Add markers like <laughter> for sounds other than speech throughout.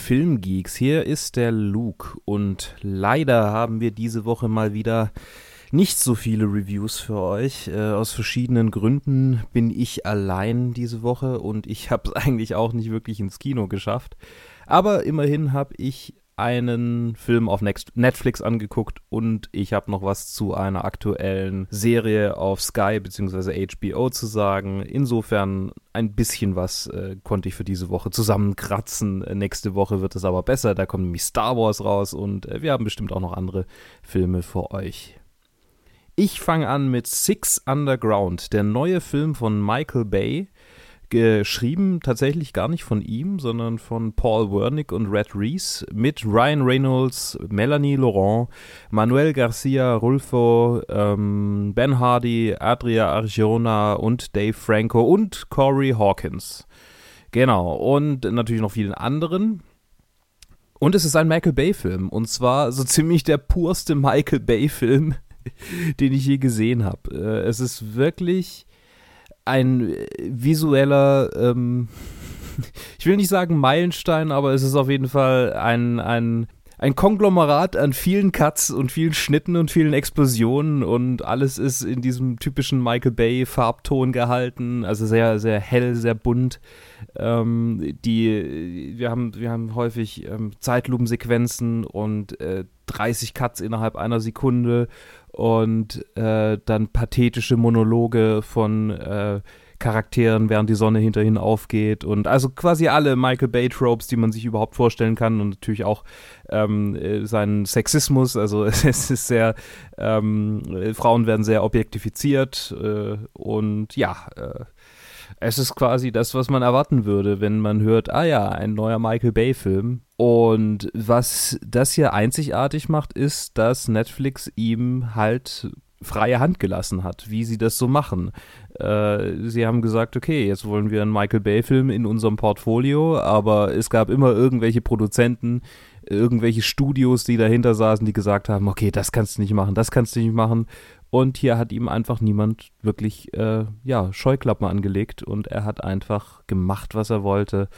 Filmgeeks, hier ist der Luke und leider haben wir diese Woche mal wieder nicht so viele Reviews für euch. Äh, aus verschiedenen Gründen bin ich allein diese Woche und ich <laughs> habe es eigentlich auch nicht wirklich ins Kino geschafft. Aber immerhin habe ich einen Film auf Netflix angeguckt und ich habe noch was zu einer aktuellen Serie auf Sky bzw. HBO zu sagen. Insofern ein bisschen was äh, konnte ich für diese Woche zusammenkratzen. Nächste Woche wird es aber besser. Da kommt nämlich Star Wars raus und äh, wir haben bestimmt auch noch andere Filme für euch. Ich fange an mit Six Underground, der neue Film von Michael Bay geschrieben tatsächlich gar nicht von ihm, sondern von Paul Wernick und Red Reese mit Ryan Reynolds, Melanie Laurent, Manuel Garcia Rulfo, ähm, Ben Hardy, Adria Arjona und Dave Franco und Corey Hawkins. Genau, und natürlich noch vielen anderen. Und es ist ein Michael Bay-Film. Und zwar so <laughs> ziemlich der purste Michael Bay-Film, <laughs> den ich je gesehen habe. Äh, es ist wirklich ein visueller, ähm, <laughs> ich will nicht sagen Meilenstein, aber es ist auf jeden Fall ein, ein, ein Konglomerat an vielen Cuts und vielen Schnitten und vielen Explosionen und alles ist in diesem typischen Michael Bay Farbton gehalten, also sehr, sehr hell, sehr bunt. Ähm, die, wir haben, wir haben häufig ähm, Zeitlupensequenzen und äh, 30 Cuts innerhalb einer Sekunde und äh, dann pathetische Monologe von äh, Charakteren, während die Sonne hinterhin aufgeht und also quasi alle Michael Bay Tropes, die man sich überhaupt vorstellen kann und natürlich auch ähm, äh, seinen Sexismus, also <laughs> es ist sehr, ähm, Frauen werden sehr objektifiziert äh, und ja, äh, es ist quasi das, was man erwarten würde, wenn man hört, ah ja, ein neuer Michael Bay-Film. Und was das hier einzigartig macht, ist, dass Netflix ihm halt freie Hand gelassen hat, wie sie das so machen. Äh, sie haben gesagt, okay, jetzt wollen wir einen Michael Bay-Film in unserem Portfolio, aber es gab immer irgendwelche Produzenten, irgendwelche Studios, die dahinter saßen, die gesagt haben, okay, das kannst du nicht machen, das kannst du nicht machen. Und hier hat ihm einfach niemand wirklich äh, ja, Scheuklappen angelegt und er hat einfach gemacht, was er wollte.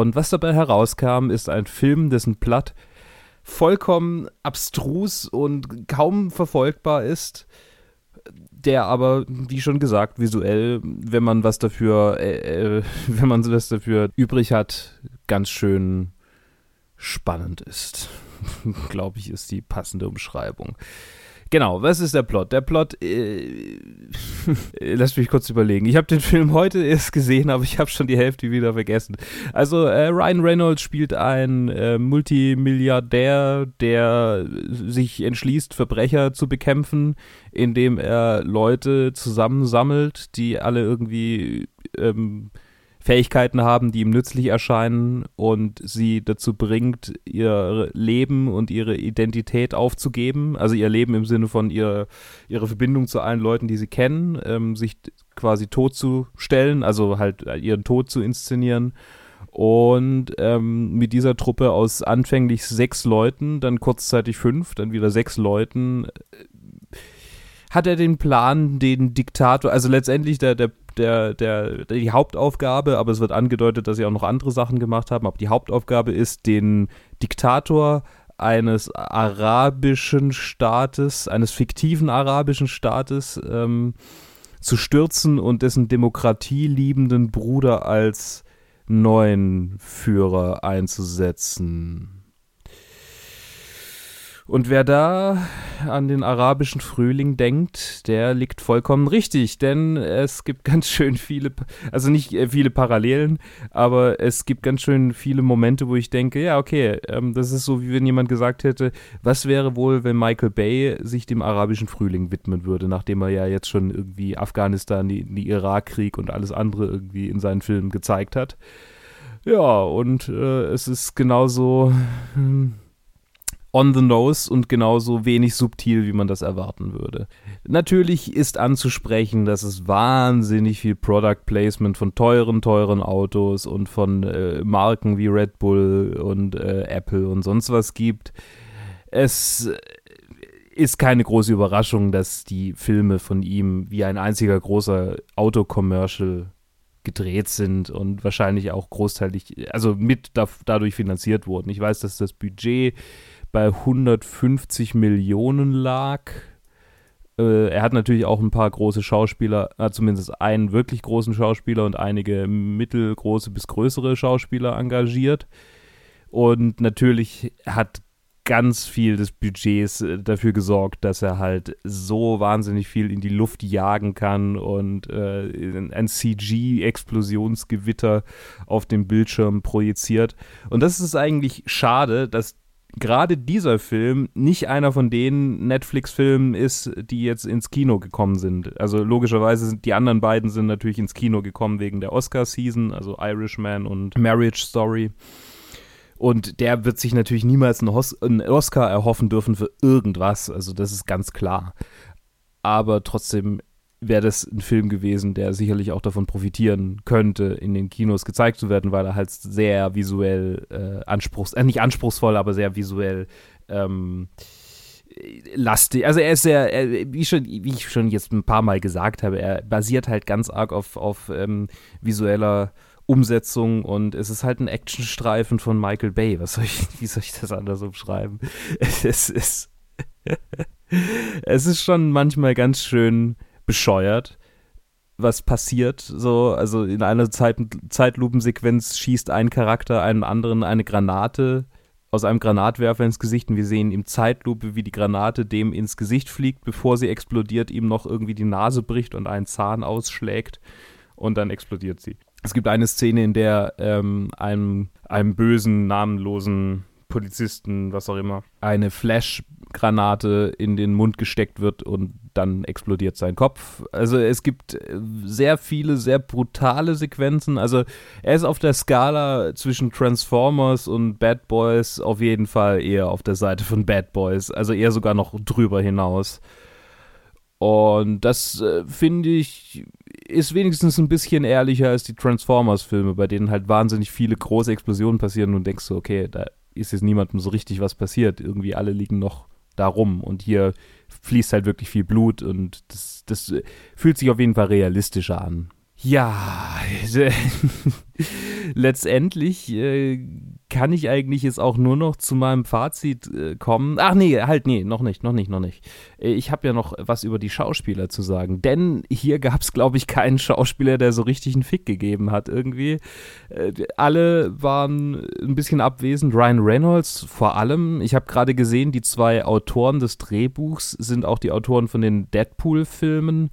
Und was dabei herauskam, ist ein Film, dessen Plot vollkommen abstrus und kaum verfolgbar ist, der aber, wie schon gesagt, visuell, wenn man was dafür, äh, äh, <laughs> wenn man was dafür übrig hat, ganz schön spannend ist. <laughs> Glaube ich, ist die passende Umschreibung. Genau, was ist der Plot? Der Plot, äh, <laughs> lass mich kurz überlegen. Ich habe den Film heute erst gesehen, aber ich habe schon die Hälfte wieder vergessen. Also äh, Ryan Reynolds spielt einen äh, Multimilliardär, der sich entschließt, Verbrecher zu bekämpfen, indem er Leute zusammensammelt, die alle irgendwie ähm, Fähigkeiten haben, die ihm nützlich erscheinen und sie dazu bringt, ihr Leben und ihre Identität aufzugeben. Also ihr Leben im Sinne von ihr, ihre Verbindung zu allen Leuten, die sie kennen, ähm, sich quasi totzustellen, also halt ihren Tod zu inszenieren. Und ähm, mit dieser Truppe aus anfänglich sechs Leuten, dann kurzzeitig fünf, dann wieder sechs Leuten, äh, hat er den Plan, den Diktator, also letztendlich der, der der, der, die Hauptaufgabe, aber es wird angedeutet, dass sie auch noch andere Sachen gemacht haben. Aber die Hauptaufgabe ist, den Diktator eines arabischen Staates, eines fiktiven arabischen Staates ähm, zu stürzen und dessen demokratieliebenden Bruder als neuen Führer einzusetzen. Und wer da an den arabischen Frühling denkt, der liegt vollkommen richtig, denn es gibt ganz schön viele, also nicht äh, viele Parallelen, aber es gibt ganz schön viele Momente, wo ich denke, ja, okay, ähm, das ist so, wie wenn jemand gesagt hätte, was wäre wohl, wenn Michael Bay sich dem arabischen Frühling widmen würde, nachdem er ja jetzt schon irgendwie Afghanistan, den Irakkrieg und alles andere irgendwie in seinen Filmen gezeigt hat. Ja, und äh, es ist genauso. Hm, on the nose und genauso wenig subtil, wie man das erwarten würde. Natürlich ist anzusprechen, dass es wahnsinnig viel Product Placement von teuren, teuren Autos und von äh, Marken wie Red Bull und äh, Apple und sonst was gibt. Es ist keine große Überraschung, dass die Filme von ihm wie ein einziger großer Autocommercial gedreht sind und wahrscheinlich auch großteilig, also mit da, dadurch finanziert wurden. Ich weiß, dass das Budget bei 150 Millionen lag. Äh, er hat natürlich auch ein paar große Schauspieler, äh, zumindest einen wirklich großen Schauspieler und einige mittelgroße bis größere Schauspieler engagiert. Und natürlich hat ganz viel des Budgets äh, dafür gesorgt, dass er halt so wahnsinnig viel in die Luft jagen kann und äh, ein CG-Explosionsgewitter auf dem Bildschirm projiziert. Und das ist eigentlich schade, dass gerade dieser Film nicht einer von den Netflix-Filmen ist, die jetzt ins Kino gekommen sind. Also logischerweise sind die anderen beiden sind natürlich ins Kino gekommen wegen der Oscar-Season, also Irishman und Marriage Story. Und der wird sich natürlich niemals einen, Oscar erhoffen dürfen für irgendwas. Also das ist ganz klar. Aber trotzdem wäre das ein Film gewesen, der sicherlich auch davon profitieren könnte, in den Kinos gezeigt zu werden, weil er halt sehr visuell äh, anspruchs, äh, nicht anspruchsvoll, aber sehr visuell ähm, lastig. Also er ist sehr, er, wie, schon, wie ich schon jetzt ein paar Mal gesagt habe, er basiert halt ganz arg auf, auf ähm, visueller Umsetzung und es ist halt ein Actionstreifen von Michael Bay. Was soll ich, wie soll ich das anders umschreiben? <laughs> Es ist, <laughs> es ist schon manchmal ganz schön bescheuert, was passiert. So, also in einer Zeit, Zeitlupensequenz schießt ein Charakter einem anderen eine Granate aus einem Granatwerfer ins Gesicht und wir sehen im Zeitlupe, wie die Granate dem ins Gesicht fliegt, bevor sie explodiert, ihm noch irgendwie die Nase bricht und einen Zahn ausschlägt und dann explodiert sie. Es gibt eine Szene, in der ähm, einem, einem bösen, namenlosen Polizisten, was auch immer, eine Flash-Granate in den Mund gesteckt wird und dann explodiert sein Kopf. Also es gibt sehr viele, sehr brutale Sequenzen. Also er ist auf der Skala zwischen Transformers und Bad Boys auf jeden Fall eher auf der Seite von Bad Boys. Also eher sogar noch drüber hinaus. Und das äh, finde ich ist wenigstens ein bisschen ehrlicher als die Transformers-Filme, bei denen halt wahnsinnig viele große Explosionen passieren und denkst so, okay, da ist jetzt niemandem so richtig was passiert. Irgendwie alle liegen noch da rum und hier fließt halt wirklich viel Blut und das, das fühlt sich auf jeden Fall realistischer an. Ja, <laughs> letztendlich äh, kann ich eigentlich jetzt auch nur noch zu meinem Fazit äh, kommen. Ach nee, halt nee, noch nicht, noch nicht, noch nicht. Äh, ich habe ja noch was über die Schauspieler zu sagen, denn hier gab es, glaube ich, keinen Schauspieler, der so richtig einen Fick gegeben hat irgendwie. Äh, alle waren ein bisschen abwesend. Ryan Reynolds vor allem. Ich habe gerade gesehen, die zwei Autoren des Drehbuchs sind auch die Autoren von den Deadpool-Filmen.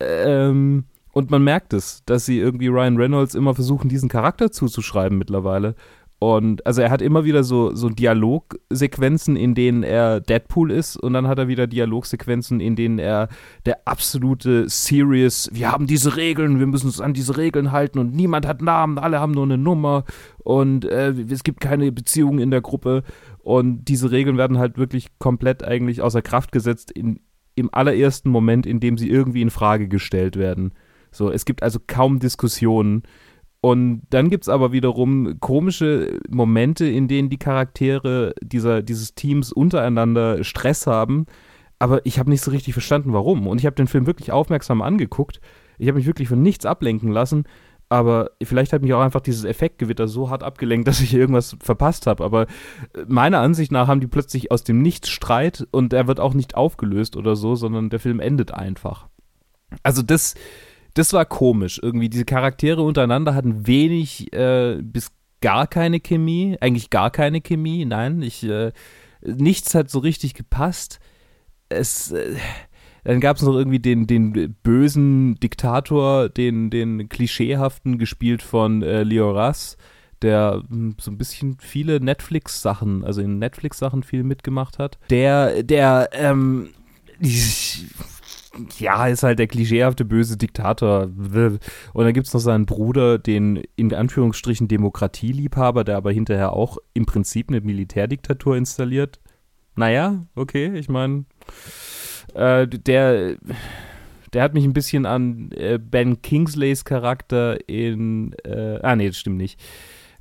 Ähm und man merkt es, dass sie irgendwie Ryan Reynolds immer versuchen, diesen Charakter zuzuschreiben mittlerweile. Und also er hat immer wieder so, so Dialogsequenzen, in denen er Deadpool ist, und dann hat er wieder Dialogsequenzen, in denen er der absolute Serious, wir haben diese Regeln, wir müssen uns an diese Regeln halten und niemand hat Namen, alle haben nur eine Nummer und äh, es gibt keine Beziehungen in der Gruppe. Und diese Regeln werden halt wirklich komplett eigentlich außer Kraft gesetzt in, im allerersten Moment, in dem sie irgendwie in Frage gestellt werden. So, es gibt also kaum Diskussionen. Und dann gibt es aber wiederum komische Momente, in denen die Charaktere dieser, dieses Teams untereinander Stress haben. Aber ich habe nicht so richtig verstanden, warum. Und ich habe den Film wirklich aufmerksam angeguckt. Ich habe mich wirklich von nichts ablenken lassen. Aber vielleicht hat mich auch einfach dieses Effektgewitter so hart abgelenkt, <laughs> dass ich irgendwas verpasst habe. Aber meiner Ansicht nach haben die plötzlich aus dem Nichts Streit und er wird auch nicht aufgelöst oder so, sondern der Film endet einfach. Also das, das war komisch. Irgendwie diese Charaktere untereinander hatten wenig äh, bis gar keine Chemie, eigentlich gar keine Chemie. Nein, ich äh, nichts hat so richtig gepasst. Es äh, dann gab es noch irgendwie den, den bösen Diktator, den, den klischeehaften, gespielt von äh, Leo Rass, der hm, so ein bisschen viele Netflix-Sachen, also in Netflix-Sachen viel mitgemacht hat. Der, der, ähm, ja, ist halt der klischeehafte böse Diktator. Und dann gibt es noch seinen Bruder, den in Anführungsstrichen Demokratieliebhaber, der aber hinterher auch im Prinzip eine Militärdiktatur installiert. Naja, okay, ich meine, äh, der, der hat mich ein bisschen an äh, Ben Kingsleys Charakter in, äh, ah nee, das stimmt nicht.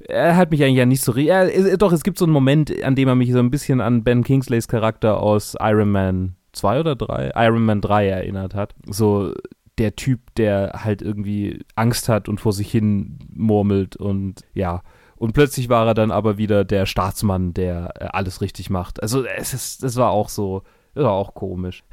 Er hat mich eigentlich ja nicht so, äh, doch, es gibt so einen Moment, an dem er mich so ein bisschen an Ben Kingsleys Charakter aus Iron Man 2 oder 3, Iron Man 3 erinnert hat. So der Typ, der halt irgendwie Angst hat und vor sich hin murmelt und ja. Und plötzlich war er dann aber wieder der Staatsmann, der äh, alles richtig macht. Also es ist, das war auch so, das war auch komisch.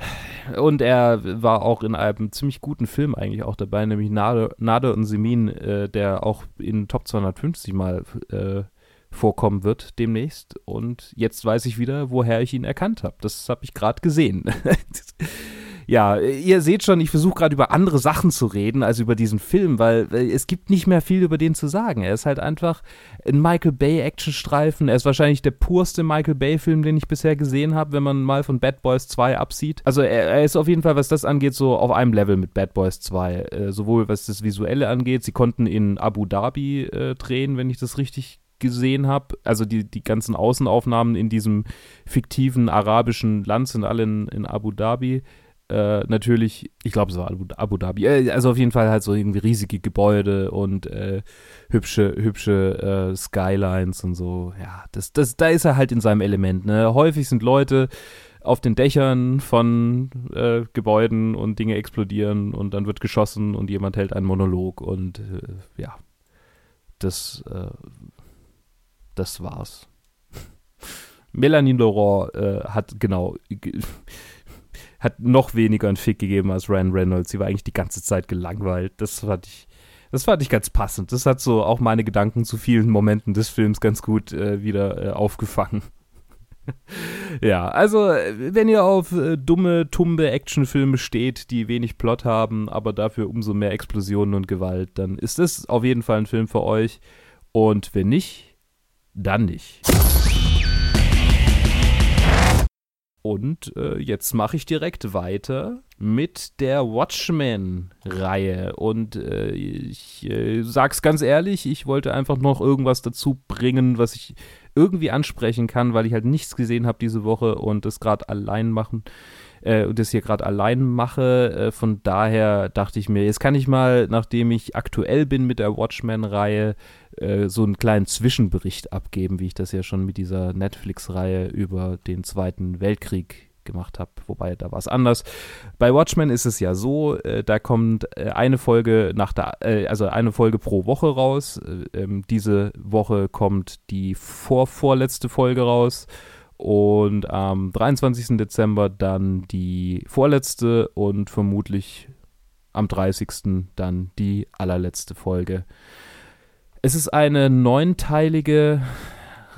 Und er war auch in einem ziemlich guten Film eigentlich auch dabei, nämlich Nade, Nade und Semin, äh, der auch in Top 250 mal äh, vorkommen wird demnächst. Und jetzt weiß ich wieder, woher ich ihn erkannt habe. Das habe ich gerade gesehen. <laughs> ja, ihr seht schon, ich versuche gerade über andere Sachen zu reden als über diesen Film, weil es gibt nicht mehr viel über den zu sagen. Er ist halt einfach ein Michael Bay Actionstreifen. Er ist wahrscheinlich der purste Michael Bay Film, den ich bisher gesehen habe, wenn man mal von Bad Boys 2 absieht. Also er, er, ist auf jeden Fall, was das angeht, so auf einem Level mit Bad Boys 2. Äh, sowohl was das Visuelle angeht, sie konnten in Abu Dhabi äh, drehen, wenn ich das richtig gesehen habe. Also die, die ganzen Außenaufnahmen in diesem fiktiven arabischen Land sind alle in, in Abu Dhabi. Äh, natürlich, ich glaube, es war Abu, Abu Dhabi. Äh, also auf jeden Fall halt so irgendwie riesige Gebäude und äh, hübsche, hübsche äh, Skylines und so. Ja, das, das, da ist er halt in seinem Element. Ne? Häufig sind Leute auf den Dächern von äh, Gebäuden und Dinge explodieren und dann wird geschossen und jemand hält einen Monolog und äh, ja, das, das war's. Melanie Laurent hat genau hat noch weniger einen Fick gegeben als Ryan Reynolds. Sie war eigentlich die ganze Zeit gelangweilt. Das fand ich, das fand ich ganz passend. Das hat so auch meine Gedanken zu vielen Momenten des Films ganz gut äh, wieder äh, aufgefangen. <laughs> ja, also wenn ihr auf äh, dumme, tumbe Actionfilme steht, die wenig Plot haben, aber dafür umso mehr Explosionen und Gewalt, dann ist das auf jeden Fall ein Film für euch. Und wenn nicht, dann nicht. Und äh, jetzt mache ich direkt weiter mit der Watchmen-Reihe. Und äh, ich äh, sag's ganz ehrlich, ich wollte einfach noch irgendwas dazu bringen, was ich irgendwie ansprechen kann, weil ich halt nichts gesehen habe diese Woche und das gerade allein machen äh, und das hier gerade allein mache. Äh, von daher dachte ich mir, jetzt kann ich mal, nachdem ich aktuell bin mit der Watchmen-Reihe, äh, so einen kleinen Zwischenbericht abgeben, wie ich das ja schon mit dieser Netflix-Reihe über den Zweiten Weltkrieg gemacht habe, wobei da war es anders. Bei Watchmen ist es ja so, äh, da kommt äh, eine Folge nach der, äh, also eine Folge pro Woche raus. Äh, ähm, diese Woche kommt die vorvorletzte Folge raus und am 23. Dezember dann die vorletzte und vermutlich am 30. dann die allerletzte Folge. Es ist eine neunteilige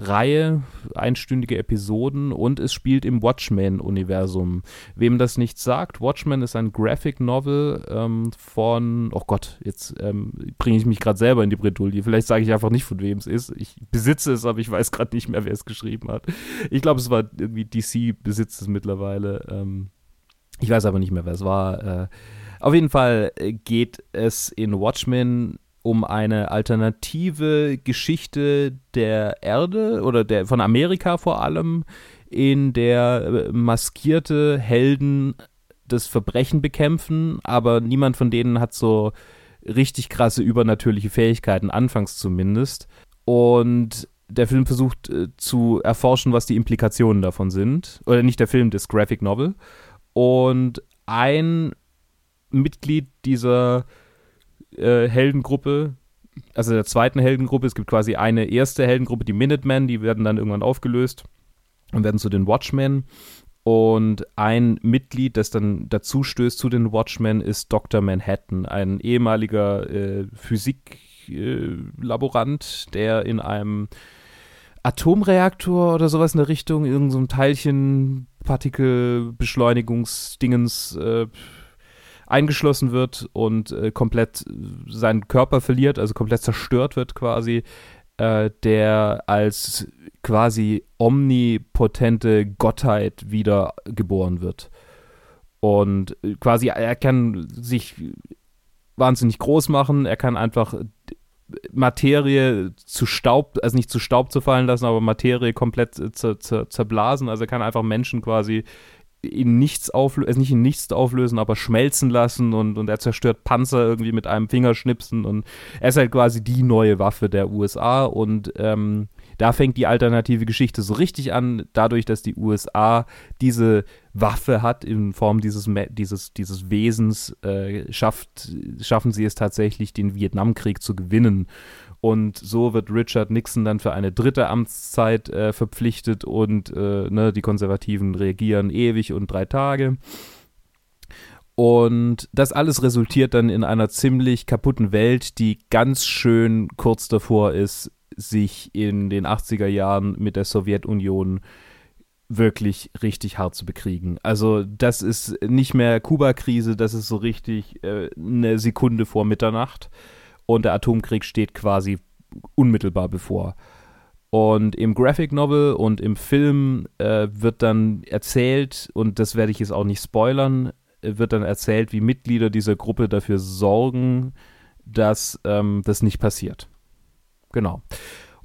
Reihe, einstündige Episoden und es spielt im Watchmen-Universum. Wem das nicht sagt, Watchmen ist ein Graphic Novel ähm, von, oh Gott, jetzt ähm, bringe ich mich gerade selber in die Bredouille. Vielleicht sage ich einfach nicht, von wem es ist. Ich besitze es, aber ich weiß gerade nicht mehr, wer es geschrieben hat. Ich glaube, es war irgendwie DC besitzt es mittlerweile. Ähm, ich weiß aber nicht mehr, wer es war. Äh, auf jeden Fall geht es in Watchmen um eine alternative Geschichte der Erde oder der von Amerika vor allem, in der äh, maskierte Helden das Verbrechen bekämpfen, aber niemand von denen hat so richtig krasse übernatürliche Fähigkeiten, anfangs zumindest. Und der Film versucht äh, zu erforschen, was die Implikationen davon sind. Oder nicht der Film, das Graphic Novel. Und ein Mitglied dieser äh, Heldengruppe, also der zweiten Heldengruppe. Es gibt quasi eine erste Heldengruppe, die Minutemen, die werden dann irgendwann aufgelöst und werden zu den Watchmen. Und ein Mitglied, das dann dazu stößt zu den Watchmen, ist Dr. Manhattan, ein ehemaliger äh, Physiklaborant, äh, der in einem Atomreaktor oder sowas in der Richtung, irgendeinem so Teilchen, Partikelbeschleunigungsdingens äh, eingeschlossen wird und äh, komplett seinen Körper verliert, also komplett zerstört wird quasi, äh, der als quasi omnipotente Gottheit wieder geboren wird. Und äh, quasi er kann sich wahnsinnig groß machen, er kann einfach Materie zu Staub, also nicht zu Staub zu fallen lassen, aber Materie komplett zer, zer, zerblasen. Also er kann einfach Menschen quasi in nichts auflösen, also nicht in nichts auflösen, aber schmelzen lassen und, und er zerstört Panzer irgendwie mit einem Fingerschnipsen und er ist halt quasi die neue Waffe der USA und ähm, da fängt die alternative Geschichte so richtig an, dadurch, dass die USA diese Waffe hat in Form dieses, dieses, dieses Wesens, äh, schafft, schaffen sie es tatsächlich, den Vietnamkrieg zu gewinnen. Und so wird Richard Nixon dann für eine dritte Amtszeit äh, verpflichtet und äh, ne, die Konservativen reagieren ewig und drei Tage. Und das alles resultiert dann in einer ziemlich kaputten Welt, die ganz schön kurz davor ist, sich in den 80er Jahren mit der Sowjetunion wirklich richtig hart zu bekriegen. Also das ist nicht mehr Kuba-Krise, das ist so richtig äh, eine Sekunde vor Mitternacht und der Atomkrieg steht quasi unmittelbar bevor. Und im Graphic Novel und im Film äh, wird dann erzählt, und das werde ich jetzt auch nicht spoilern, wird dann erzählt, wie Mitglieder dieser Gruppe dafür sorgen, dass ähm, das nicht passiert. Genau.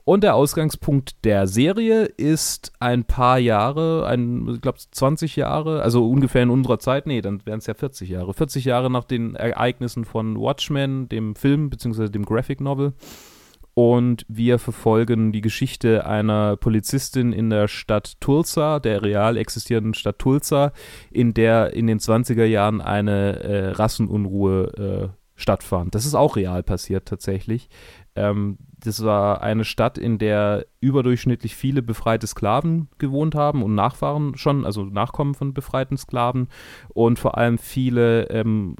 Und der Ausgangspunkt der Serie ist ein paar Jahre, ein, ich glaube 20 Jahre, also ungefähr in unserer Zeit, nee, dann wären es ja 40 Jahre. 40 Jahre nach den Ereignissen von Watchmen, dem Film bzw. dem Graphic Novel. Und wir verfolgen die Geschichte einer Polizistin in der Stadt Tulsa, der real existierenden Stadt Tulsa, in der in den 20er Jahren eine äh, Rassenunruhe äh, stattfand. Das ist auch real passiert tatsächlich. Ähm, das war eine Stadt, in der überdurchschnittlich viele befreite Sklaven gewohnt haben und Nachfahren schon, also Nachkommen von befreiten Sklaven und vor allem viele ähm,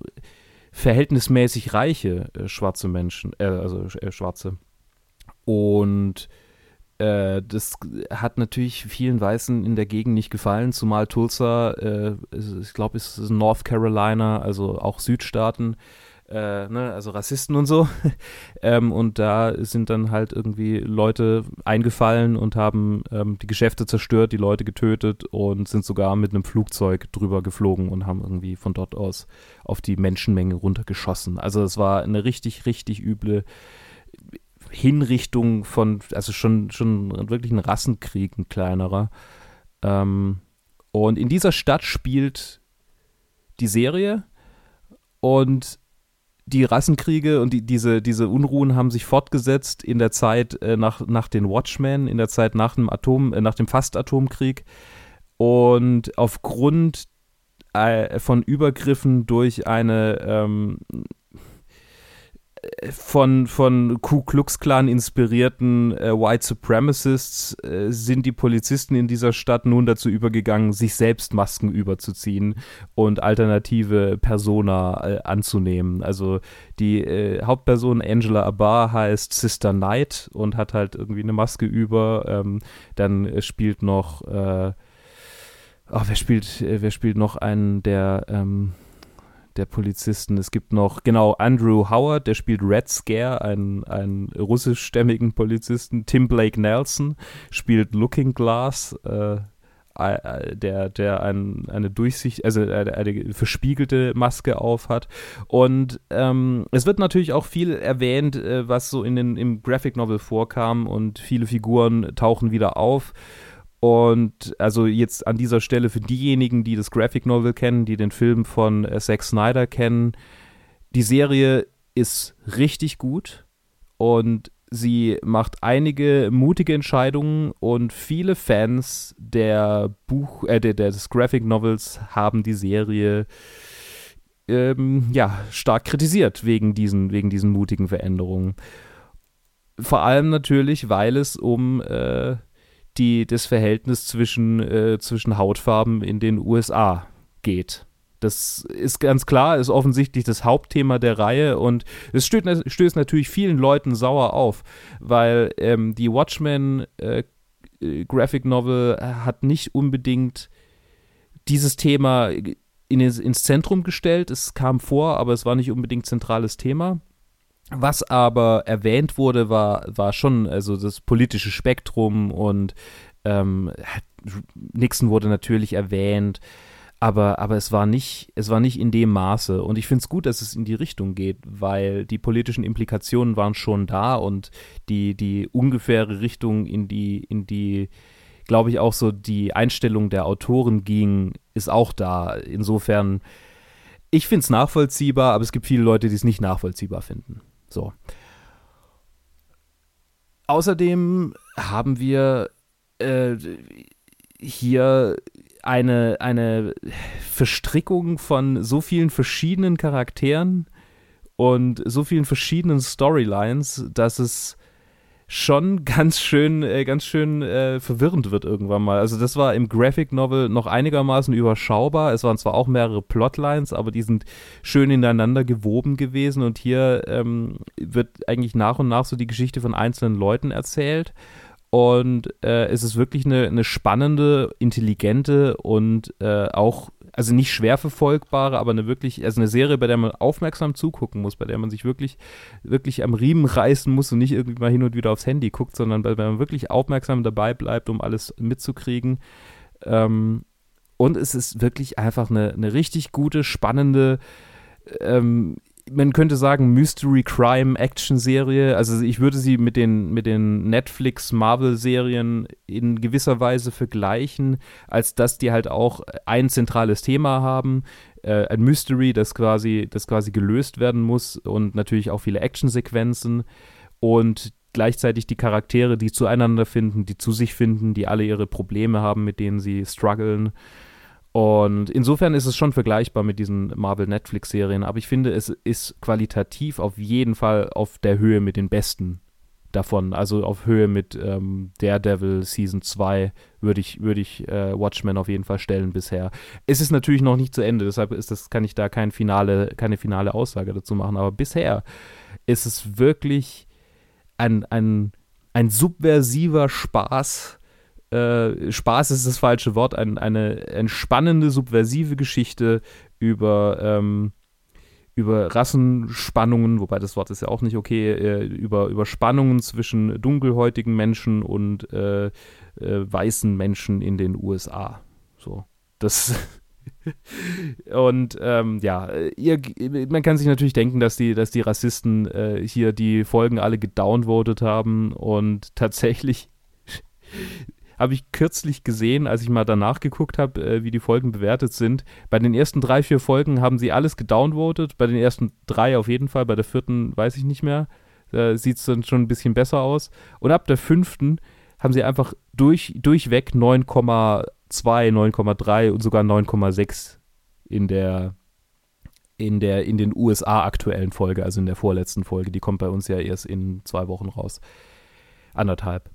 verhältnismäßig reiche äh, schwarze Menschen, äh, also äh, schwarze. Und äh, das hat natürlich vielen Weißen in der Gegend nicht gefallen, zumal Tulsa, äh, ich glaube, es ist North Carolina, also auch Südstaaten, äh, ne, also Rassisten und so. <laughs> ähm, und da sind dann halt irgendwie Leute eingefallen und haben ähm, die Geschäfte zerstört, die Leute getötet und sind sogar mit einem Flugzeug drüber geflogen und haben irgendwie von dort aus auf die Menschenmenge runtergeschossen. Also es war eine richtig, richtig üble Hinrichtung von, also schon, schon wirklich ein Rassenkrieg, ein kleinerer. Ähm, und in dieser Stadt spielt die Serie und die Rassenkriege und die, diese, diese Unruhen haben sich fortgesetzt in der Zeit äh, nach, nach den Watchmen, in der Zeit nach dem Atom, äh, nach dem Fast-Atomkrieg. Und aufgrund äh, von Übergriffen durch eine ähm, von, von Ku Klux Klan inspirierten äh, White Supremacists äh, sind die Polizisten in dieser Stadt nun dazu übergegangen, sich selbst Masken überzuziehen und alternative Persona äh, anzunehmen. Also die äh, Hauptperson Angela Abar heißt Sister Knight und hat halt irgendwie eine Maske über. Ähm, dann spielt noch, oh, wer spielt, äh, wer spielt noch einen der ähm, der Polizisten. Es gibt noch, genau, Andrew Howard, der spielt Red Scare, einen, einen russischstämmigen Polizisten. Tim Blake Nelson spielt Looking Glass, äh, äh, der, der ein, eine Durchsicht, also eine, eine, verspiegelte Maske auf hat. Und ähm, es wird natürlich auch viel erwähnt, äh, was so in den, im Graphic Novel vorkam und viele Figuren tauchen wieder auf. Und also jetzt an dieser Stelle für diejenigen, die das Graphic Novel kennen, die den Film von äh, Zack Snyder kennen, die Serie ist richtig gut und sie macht einige mutige Entscheidungen und viele Fans der Buch, äh, der, des Graphic Novels haben die Serie ähm, ja stark kritisiert wegen diesen, wegen diesen mutigen Veränderungen. Vor allem natürlich, weil es um äh, die, das Verhältnis zwischen, äh, zwischen Hautfarben in den USA geht. Das ist ganz klar, ist offensichtlich das Hauptthema der Reihe und es stößt, stößt natürlich vielen Leuten sauer auf, weil ähm, die Watchmen äh, Graphic Novel hat nicht unbedingt dieses Thema in, ins Zentrum gestellt. Es kam vor, aber es war nicht unbedingt zentrales Thema. Was aber erwähnt wurde, war, war schon also das politische Spektrum und ähm, Nixon wurde natürlich erwähnt, aber, aber es war nicht, es war nicht in dem Maße. Und ich finde es gut, dass es in die Richtung geht, weil die politischen Implikationen waren schon da und die, die ungefähre Richtung, in die, in die, glaube ich, auch so die Einstellung der Autoren ging, ist auch da. Insofern, ich finde es nachvollziehbar, aber es gibt viele Leute, die es nicht nachvollziehbar finden. So. außerdem haben wir äh, hier eine, eine Verstrickung von so vielen verschiedenen Charakteren und so vielen verschiedenen Storylines, dass es schon <laughs> ganz schön, äh, ganz schön äh, verwirrend wird irgendwann mal. Also das war im Graphic Novel noch einigermaßen überschaubar. Es waren zwar auch mehrere Plotlines, aber die sind schön ineinander gewoben gewesen und hier ähm, wird eigentlich nach und nach so die Geschichte von einzelnen Leuten erzählt. Und äh, es ist wirklich eine, eine spannende, intelligente und äh, auch also nicht schwer verfolgbare, aber eine wirklich, also eine Serie, bei der man aufmerksam zugucken muss, bei der man sich wirklich, wirklich am Riemen reißen muss und nicht irgendwie mal hin und wieder aufs Handy guckt, sondern bei der man wirklich aufmerksam dabei bleibt, um alles mitzukriegen. Ähm, und es ist wirklich einfach eine, eine richtig gute, spannende, ähm, man könnte sagen, Mystery Crime Action Serie. Also ich würde sie mit den, mit den Netflix Marvel Serien in gewisser Weise vergleichen, als dass die halt auch ein zentrales Thema haben, äh, ein Mystery, das quasi, das quasi gelöst werden muss und natürlich auch viele Actionsequenzen und gleichzeitig die Charaktere, die zueinander finden, die zu sich finden, die alle ihre Probleme haben, mit denen sie strugglen und insofern ist es schon vergleichbar mit diesen Marvel-Netflix-Serien, aber ich finde, es ist qualitativ auf jeden Fall auf der Höhe mit den besten davon. Also auf Höhe mit ähm, Daredevil Season 2 würde ich, würd ich äh, Watchmen auf jeden Fall stellen bisher. Es ist natürlich noch nicht zu Ende, deshalb ist das, kann ich da kein finale, keine finale Aussage dazu machen, aber bisher ist es wirklich ein, ein, ein subversiver Spaß äh, Spaß ist das falsche Wort, ein, eine entspannende, subversive Geschichte über, ähm, über Rassenspannungen, wobei das Wort ist ja auch nicht okay, äh, über, über Spannungen zwischen dunkelhäutigen Menschen und äh, äh weißen Menschen in den USA. So, das. <laughs> Und ähm, ja, ihr, man kann sich natürlich denken, dass die, dass die Rassisten äh, hier die Folgen alle gedownvotet haben und tatsächlich habe ich kürzlich gesehen, als ich mal danach geguckt habe, äh, wie die Folgen bewertet sind. Bei den ersten drei, vier Folgen haben sie alles gedownvotet. Bei den ersten drei auf jeden Fall. Bei der vierten weiß ich nicht mehr. Da sieht es dann schon ein bisschen besser aus. Und ab der fünften haben sie einfach durch, durchweg 9,2, 9,3 und sogar 9,6 in der in der in den USA aktuellen Folge, also in der vorletzten Folge. Die kommt bei uns ja erst in zwei Wochen raus. Anderthalb.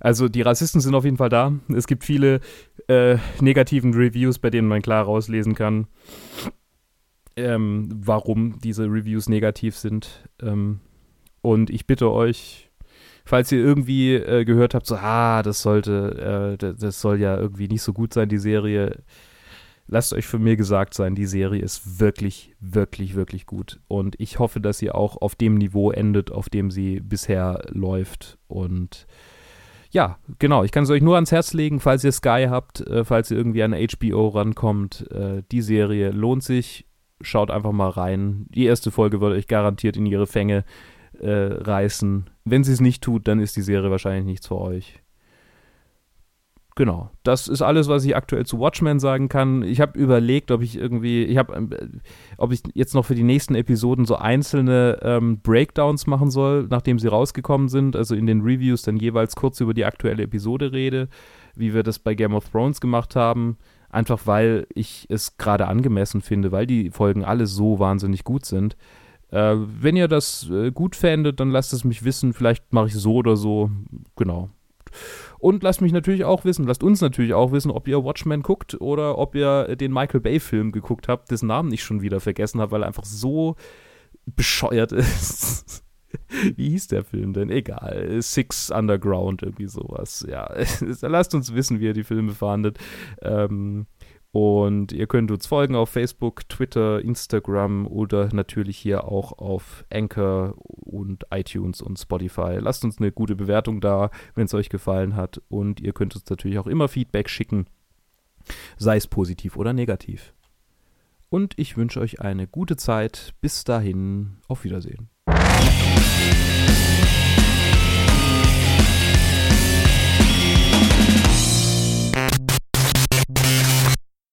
Also die Rassisten sind auf jeden Fall da. Es gibt viele äh, negativen Reviews, bei denen man klar rauslesen kann, ähm, warum diese Reviews negativ sind. Ähm, und ich bitte euch, falls ihr irgendwie äh, gehört habt, so, ah, das sollte, äh, das soll ja irgendwie nicht so gut sein, die Serie. Lasst euch von mir gesagt sein, die Serie ist wirklich, wirklich, wirklich gut. Und ich hoffe, dass sie auch auf dem Niveau endet, auf dem sie bisher läuft. Und ja, genau. Ich kann es euch nur ans Herz legen, falls ihr Sky habt, äh, falls ihr irgendwie an HBO rankommt. Äh, die Serie lohnt sich. Schaut einfach mal rein. Die erste Folge wird euch garantiert in ihre Fänge äh, reißen. Wenn sie es nicht tut, dann ist die Serie wahrscheinlich nichts für euch genau, das ist alles, was ich aktuell zu Watchmen sagen kann. Ich habe überlegt, ob ich irgendwie, ich habe, äh, ob ich jetzt noch für die nächsten Episoden so einzelne ähm, Breakdowns machen soll, nachdem sie rausgekommen sind, also in den Reviews dann jeweils kurz über die aktuelle Episode rede, wie wir das bei Game of Thrones gemacht haben. Einfach weil ich es gerade angemessen finde, weil die Folgen alle so wahnsinnig gut sind. Äh, wenn ihr das äh, gut fändet, dann lasst es mich wissen. Vielleicht mache ich so oder so. Genau. Und lasst mich natürlich auch wissen, lasst uns natürlich auch wissen, ob ihr Watchmen guckt oder ob ihr den Michael Bay-Film geguckt habt, dessen Namen ich schon wieder vergessen habe, weil er einfach so bescheuert <laughs> ist. Wie hieß der Film denn? Egal. Six Underground, irgendwie sowas. Ja, <laughs> lasst uns wissen, wie ihr die Filme fahndet. Ähm, und ihr könnt uns folgen auf Facebook, Twitter, Instagram oder natürlich hier auch auf Anchor und iTunes und Spotify. Lasst uns eine gute Bewertung da, wenn es euch gefallen hat. Und ihr könnt uns natürlich auch immer Feedback schicken, sei es positiv oder negativ. Und ich wünsche euch eine gute Zeit. Bis dahin, auf Wiedersehen.